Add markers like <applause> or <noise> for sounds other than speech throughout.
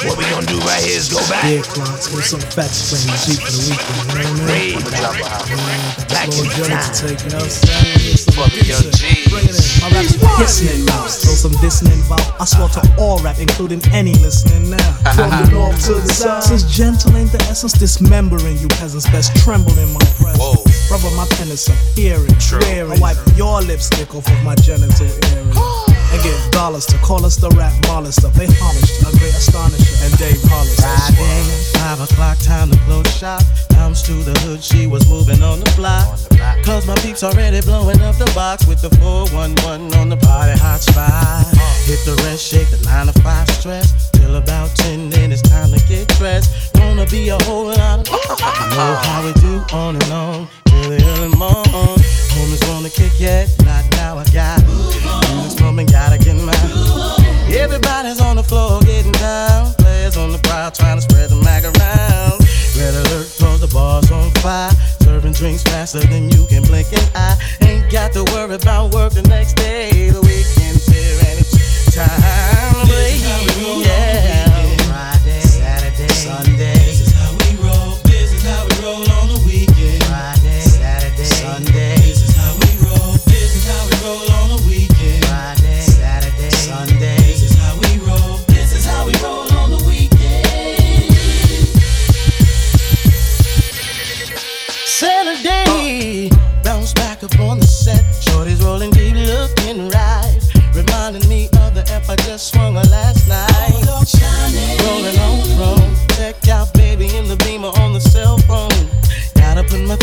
What we gonna do right here is go back. Yeah, clocks, get some fat spring deep for the weekend. You know what I mean? Back in time. to take, you know what I'm saying? Some Fuck your decent. G's. Bring it in. My rap's hissing mouths, throw some dissonant vowel. I slaughter all rap, including any listening now. <laughs> From the north to the south. Since gentle ain't the essence, dismembering you peasants best tremble in my presence. Whoa. Brother, my pen is some hearing, wearing. I wipe your lipstick off of my genital area. <gasps> <laughs> Get dollars to call us the rap. Pay homage to a great astonisher and Dave Hollis. Friday, five o'clock, time to close shop. Bounce to the hood, she was moving on the block. Cause my peeps already blowing up the box with the 411 on the party hot spot. Hit the rest, shake the 9 to 5 stress. Till about 10, then it's time to get dressed. Gonna be a whole lot of. You know how we do on and on. Till the early morning. Homies wanna kick yet, not now I got it. Gotta get mine. Everybody's on the floor getting down. Players on the prowl trying to spread the mag around. Red alert, cause the bar's on fire. Serving drinks faster than you can blink an eye. Ain't got to worry about work the next day. The weekend's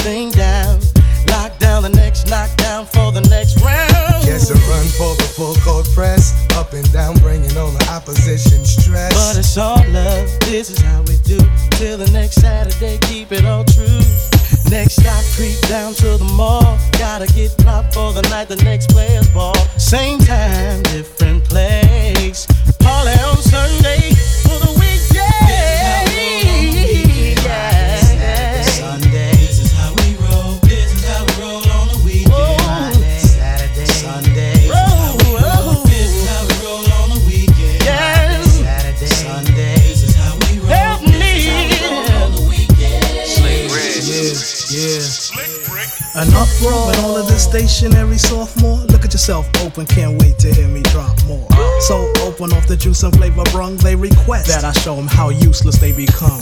thing down. Lock down the next knockdown for the next round. Guess a run for the full court press. Up and down, bringing on the opposition stress. But it's all love, this is how we do. Till the next Saturday, keep it all true. Next stop, creep down to the mall. Gotta get propped for the night, the next players ball. Same yeah. With all of this stationary sophomore. Look at yourself open, can't wait to hear me drop more. So open off the juice and flavor brung, they request that I show them how useless they become.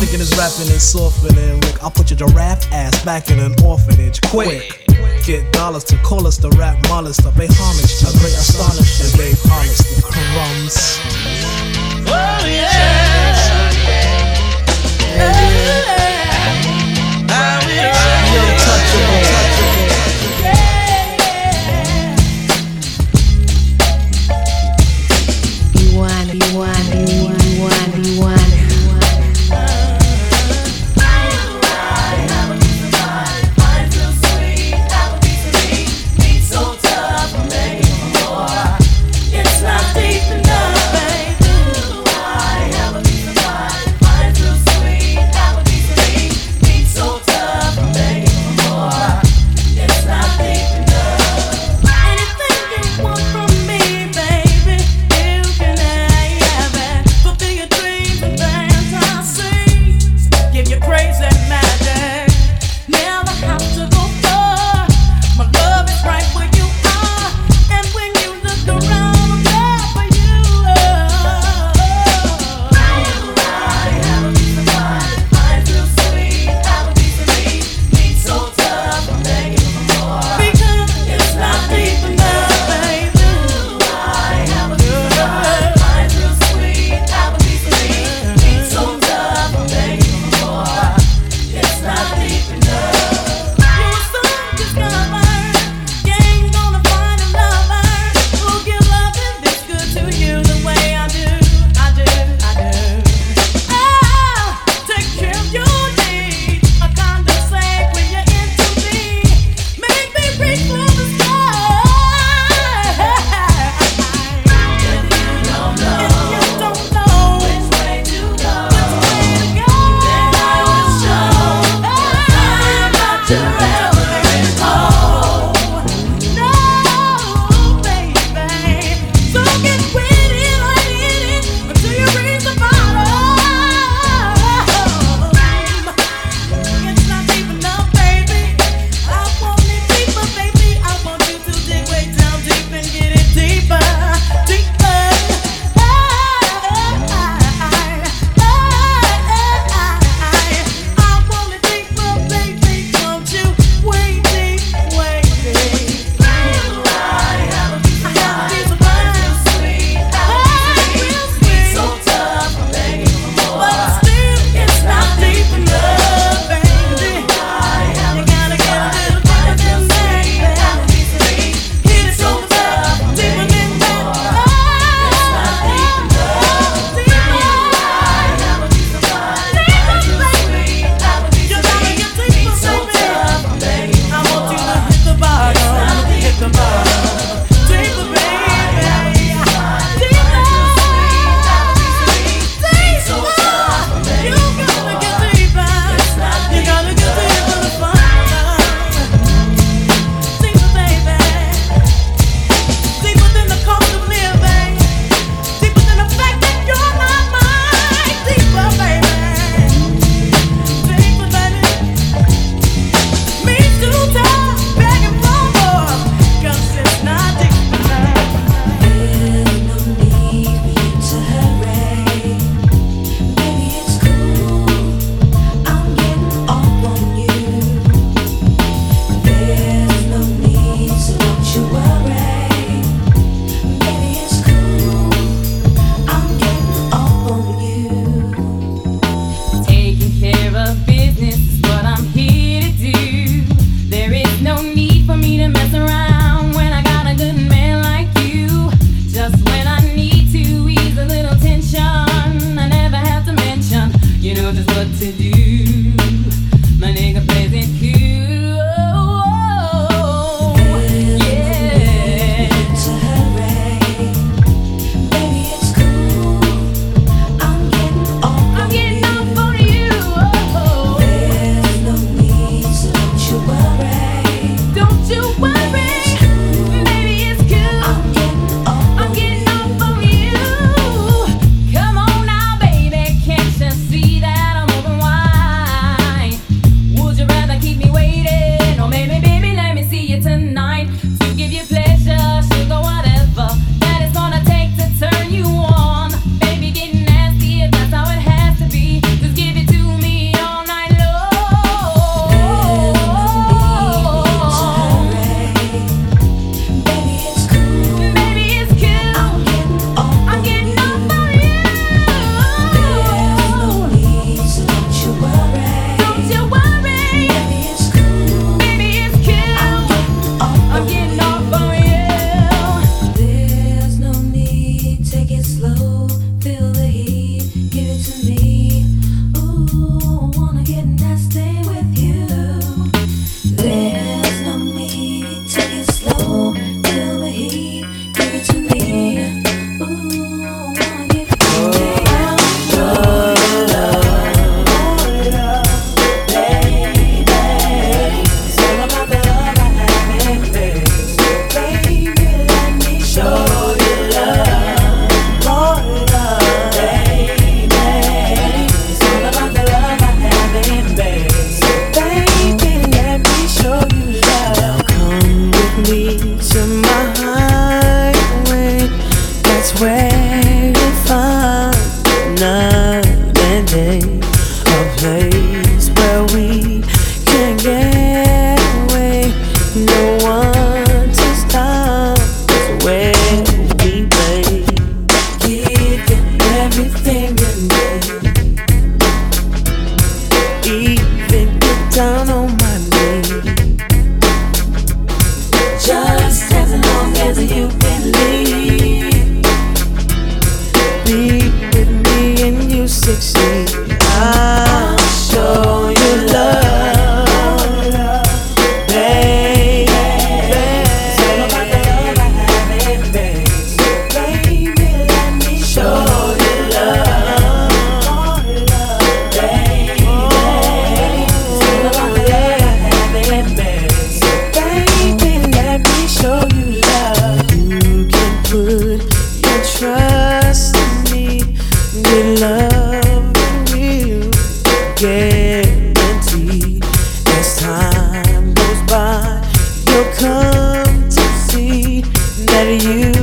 Thinking this rapping and softening Rick. I'll put your giraffe ass back in an orphanage quick. Get dollars to call us the rap molluster. Pay homage a great astonisher, Dave Hollister. Crumbs. six. come to see that you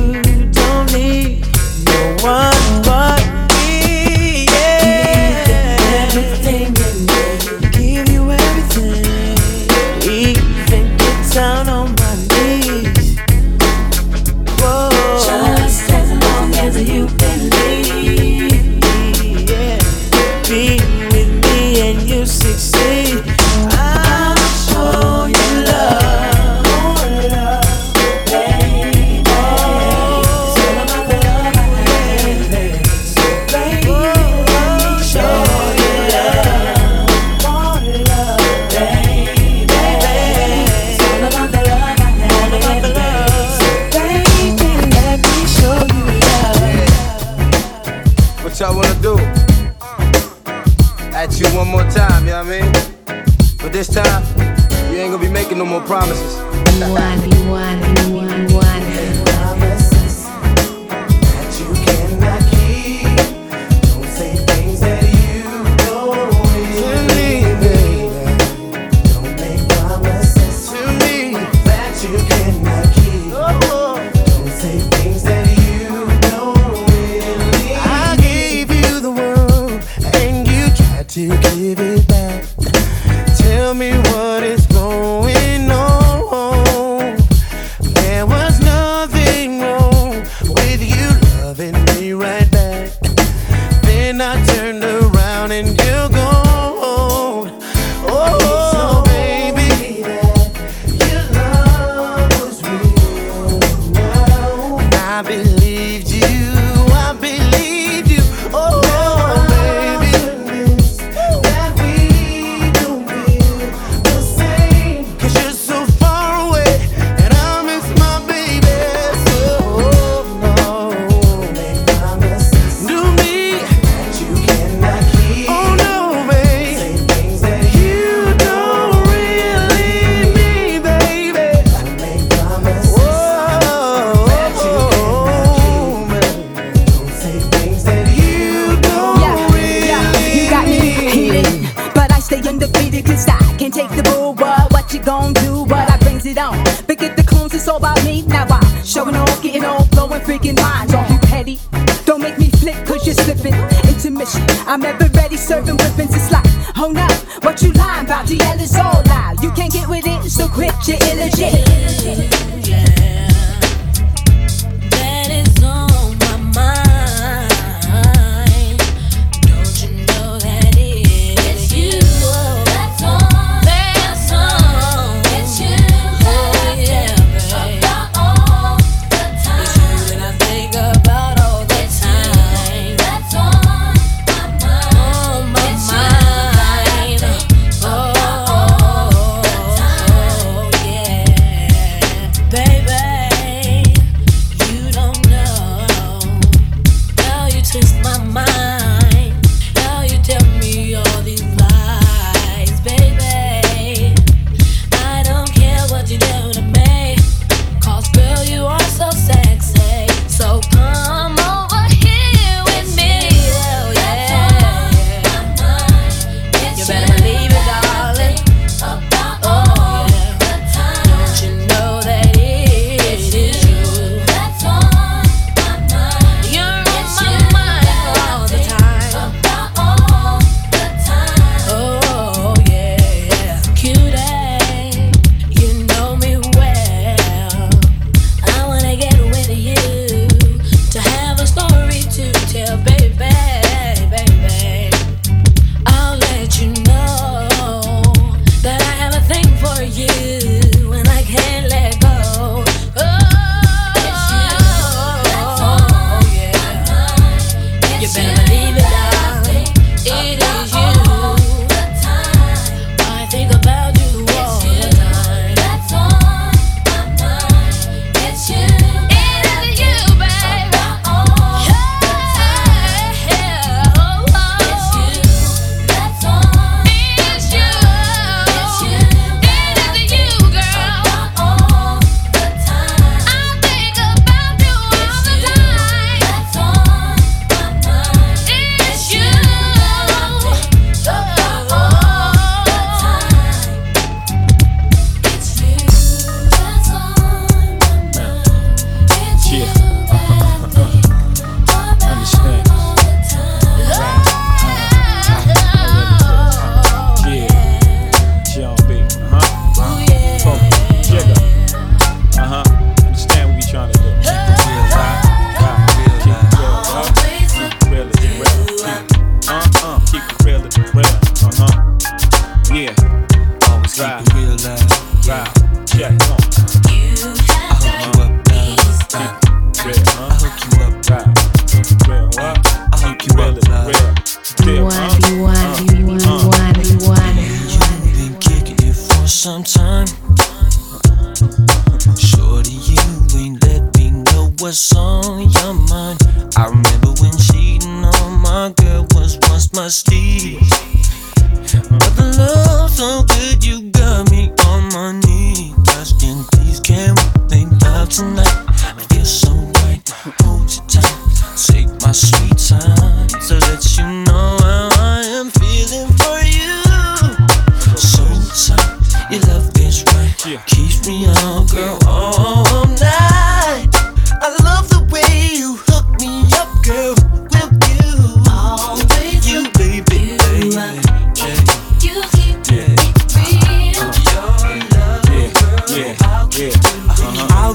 Stay undefeated, cause I can take the bull. What, what you gon' do? What I brings it on. But get the clones, it's all about me. Now I'm showing off, getting all blowing freaking minds. Don't be petty. Don't make me flip, cause you're slipping into mission. I'm ever ready, serving weapons. It's like, oh no, what you lying about? DL is all loud. You can't get with it, so quit, you're illegit.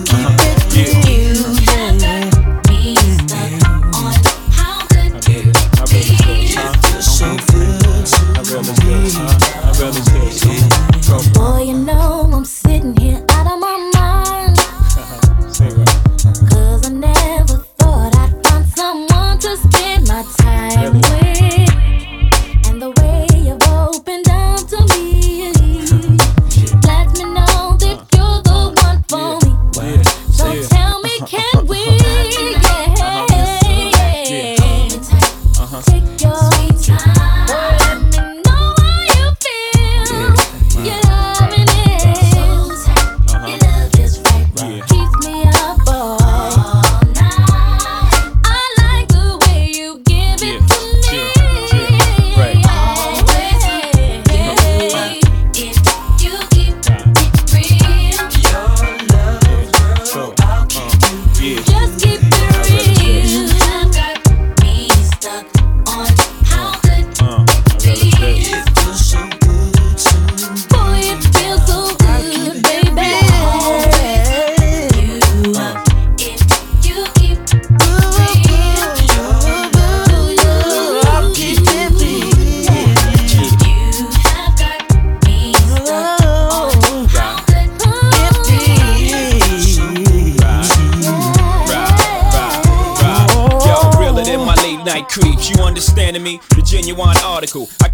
Keep Take your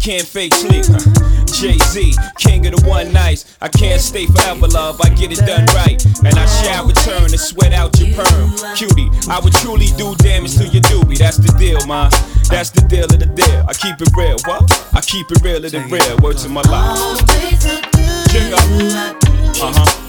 can't fake sleep. Jay Z, king of the one nights. I can't stay forever, love. I get it done right. And I shall return and sweat out your perm. Cutie, I would truly do damage to your doobie. That's the deal, ma. That's the deal of the deal. I keep it real, what? I keep it real of the real. Words in my life. Check up. Uh huh.